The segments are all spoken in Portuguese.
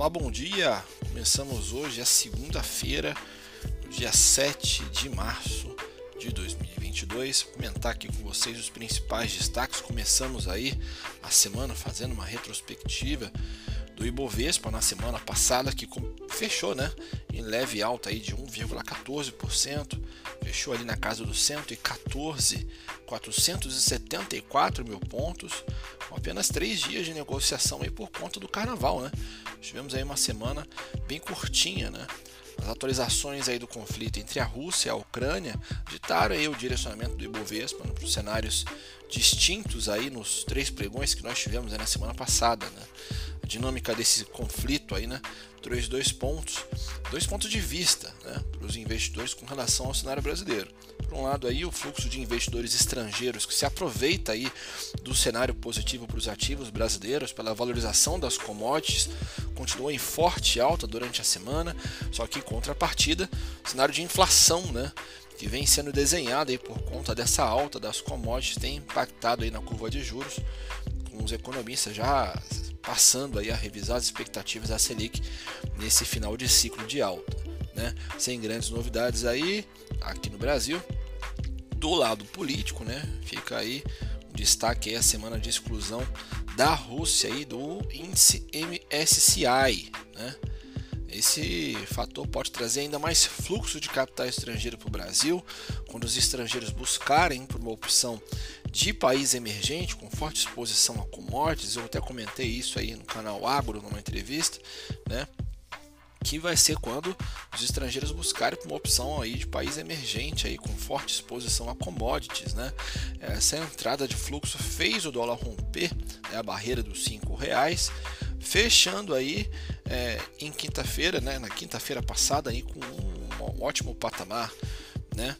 Olá, bom dia! Começamos hoje a segunda-feira, dia 7 de março de 2022. Vou comentar aqui com vocês os principais destaques. Começamos aí a semana fazendo uma retrospectiva do Ibovespa na semana passada que fechou, né, em leve alta aí de 1,14%, fechou ali na casa dos 114, 474 mil pontos, com apenas três dias de negociação aí por conta do Carnaval, né? Tivemos aí uma semana bem curtinha, né? As atualizações aí do conflito entre a Rússia e a Ucrânia ditaram aí o direcionamento do Ibovespa né, para os cenários distintos aí nos três pregões que nós tivemos na semana passada, né? dinâmica desse conflito aí, né? Trouxe dois pontos, dois pontos de vista, né, para os investidores com relação ao cenário brasileiro. Por um lado aí o fluxo de investidores estrangeiros que se aproveita aí do cenário positivo para os ativos brasileiros pela valorização das commodities continua em forte alta durante a semana, só que em contrapartida, cenário de inflação, né? que vem sendo desenhado aí por conta dessa alta das commodities tem impactado aí na curva de juros, com os economistas já passando aí a revisar as expectativas da Selic nesse final de ciclo de alta, né? Sem grandes novidades aí aqui no Brasil. Do lado político, né? Fica aí um destaque aí a semana de exclusão da Rússia aí do índice MSCI, né? Esse fator pode trazer ainda mais fluxo de capital estrangeiro para o Brasil, quando os estrangeiros buscarem por uma opção de país emergente, com forte exposição a commodities. Eu até comentei isso aí no canal Agro, numa entrevista, né? que vai ser quando os estrangeiros buscarem uma opção aí de país emergente aí com forte exposição a commodities, né? Essa entrada de fluxo fez o dólar romper né, a barreira dos cinco reais, fechando aí é, em quinta-feira, né? Na quinta-feira passada aí com um, um ótimo patamar, né?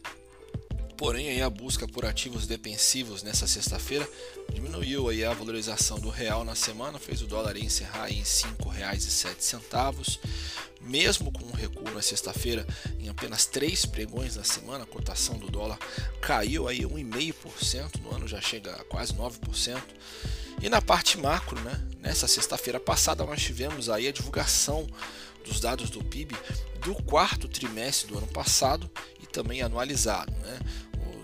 Porém, aí a busca por ativos defensivos nessa sexta-feira diminuiu aí a valorização do real na semana, fez o dólar encerrar em R$ 5,07. Mesmo com um recuo na sexta-feira em apenas três pregões na semana, a cotação do dólar caiu aí 1,5%, no ano já chega a quase 9%. E na parte macro, né, nessa sexta-feira passada nós tivemos aí a divulgação dos dados do PIB do quarto trimestre do ano passado e também anualizado. Né?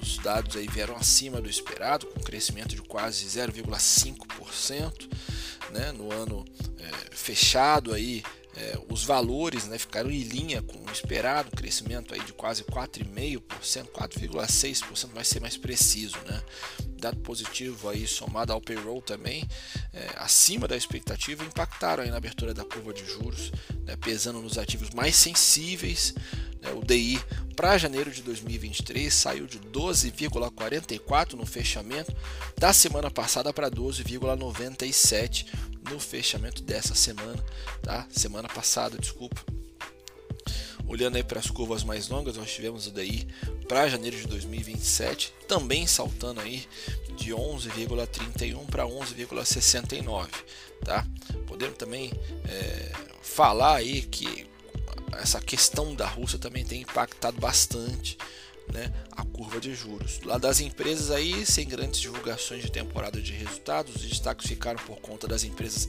Os dados aí vieram acima do esperado, com crescimento de quase 0,5% né, no ano é, fechado aí. É, os valores né, ficaram em linha com o esperado, crescimento aí de quase 4,5%, 4,6% vai ser mais preciso. Né? Dado positivo aí somado ao payroll também, é, acima da expectativa, impactaram aí na abertura da curva de juros, né, pesando nos ativos mais sensíveis o DI para janeiro de 2023 saiu de 12,44 no fechamento da semana passada para 12,97 no fechamento dessa semana, tá? Semana passada, desculpa. Olhando aí para as curvas mais longas, nós tivemos o DI para janeiro de 2027, também saltando aí de 11,31 para 11,69, tá? Podemos também é, falar aí que essa questão da Rússia também tem impactado bastante né, a curva de juros. Lá das empresas aí, sem grandes divulgações de temporada de resultados, os destaques ficaram por conta das empresas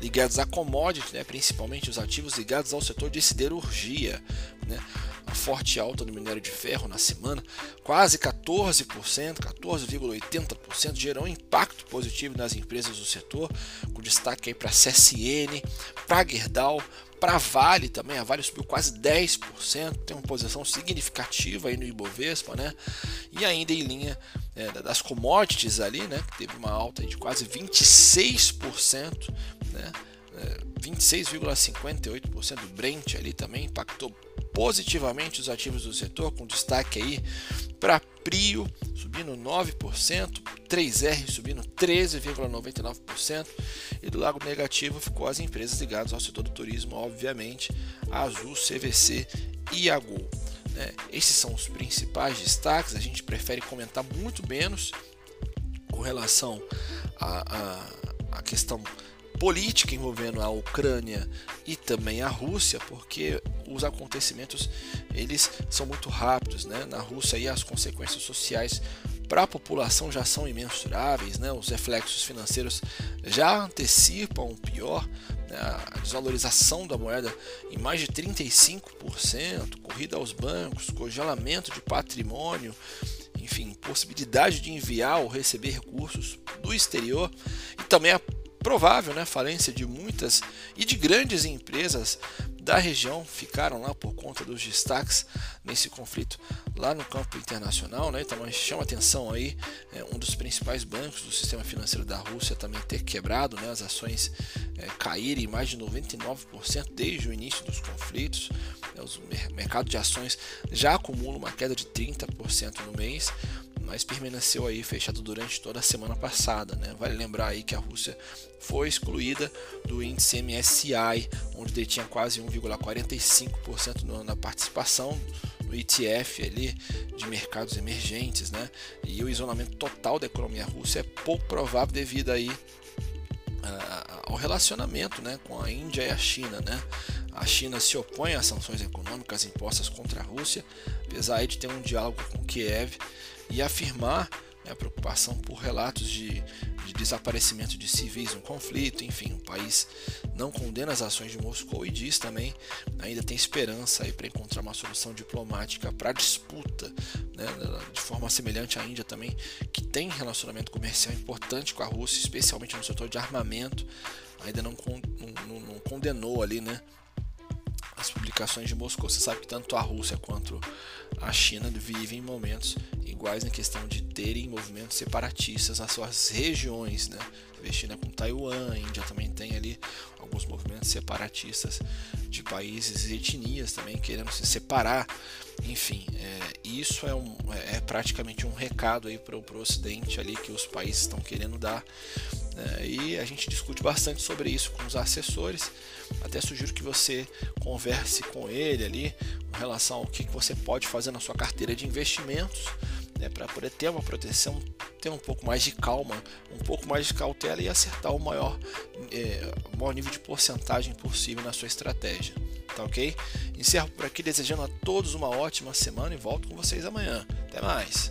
ligadas a commodities, né, principalmente os ativos ligados ao setor de siderurgia. Né, forte alta do minério de ferro na semana, quase 14%, 14,80%, gerou um impacto positivo nas empresas do setor, com destaque para a CSN, para Gerdau, para a Vale também, a Vale subiu quase 10%, tem uma posição significativa aí no Ibovespa, né? E ainda em linha é, das commodities ali, né? Que teve uma alta de quase 26%, né? É, 26,58% do Brent ali também impactou positivamente os ativos do setor, com destaque aí para Prio subindo 9%, 3R subindo 13,99% e do lado negativo ficou as empresas ligadas ao setor do turismo, obviamente, Azul, CVC e a Gol. Né? Esses são os principais destaques, a gente prefere comentar muito menos com relação à questão política envolvendo a Ucrânia e também a Rússia, porque os acontecimentos eles são muito rápidos, né? Na Rússia aí as consequências sociais para a população já são imensuráveis, né? os reflexos financeiros já antecipam o pior, né? a desvalorização da moeda em mais de 35%, corrida aos bancos, congelamento de patrimônio, enfim, possibilidade de enviar ou receber recursos do exterior e também a provável né, falência de muitas e de grandes empresas da região ficaram lá por conta dos destaques nesse conflito lá no campo internacional, né? Então chama atenção aí é, um dos principais bancos do sistema financeiro da Rússia também ter quebrado, né? As ações é, caírem mais de 99% desde o início dos conflitos. Né? Os mercados de ações já acumulam uma queda de 30% no mês mas permaneceu aí fechado durante toda a semana passada. Né? Vale lembrar aí que a Rússia foi excluída do índice MSCI, onde detinha quase 1,45% na participação no ETF ali de mercados emergentes, né? E o isolamento total da economia russa é pouco provável devido aí ao relacionamento, né, com a Índia e a China, né? A China se opõe às sanções econômicas impostas contra a Rússia, apesar de ter um diálogo com Kiev e afirmar né, a preocupação por relatos de, de, desaparecimento de civis no conflito. Enfim, o país não condena as ações de Moscou e diz também ainda tem esperança para encontrar uma solução diplomática para a disputa, né, de forma semelhante à Índia também, que tem relacionamento comercial importante com a Rússia, especialmente no setor de armamento, ainda não, não, não condenou ali, né, as publicações de Moscou. Você sabe que tanto a Rússia quanto a China vivem momentos iguais na questão de terem movimentos separatistas nas suas regiões, né? China com Taiwan, a Índia também tem ali alguns movimentos separatistas de países e etnias também querendo se separar. Enfim, é, isso é, um, é praticamente um recado aí para o Ocidente ali que os países estão querendo dar. Né? E a gente discute bastante sobre isso com os assessores. Até sugiro que você converse com ele ali com relação ao que você pode fazer na sua carteira de investimentos né, para poder ter uma proteção, ter um pouco mais de calma, um pouco mais de cautela e acertar o maior, é, o maior nível de porcentagem possível na sua estratégia. Tá ok? Encerro por aqui desejando a todos uma ótima semana e volto com vocês amanhã. Até mais!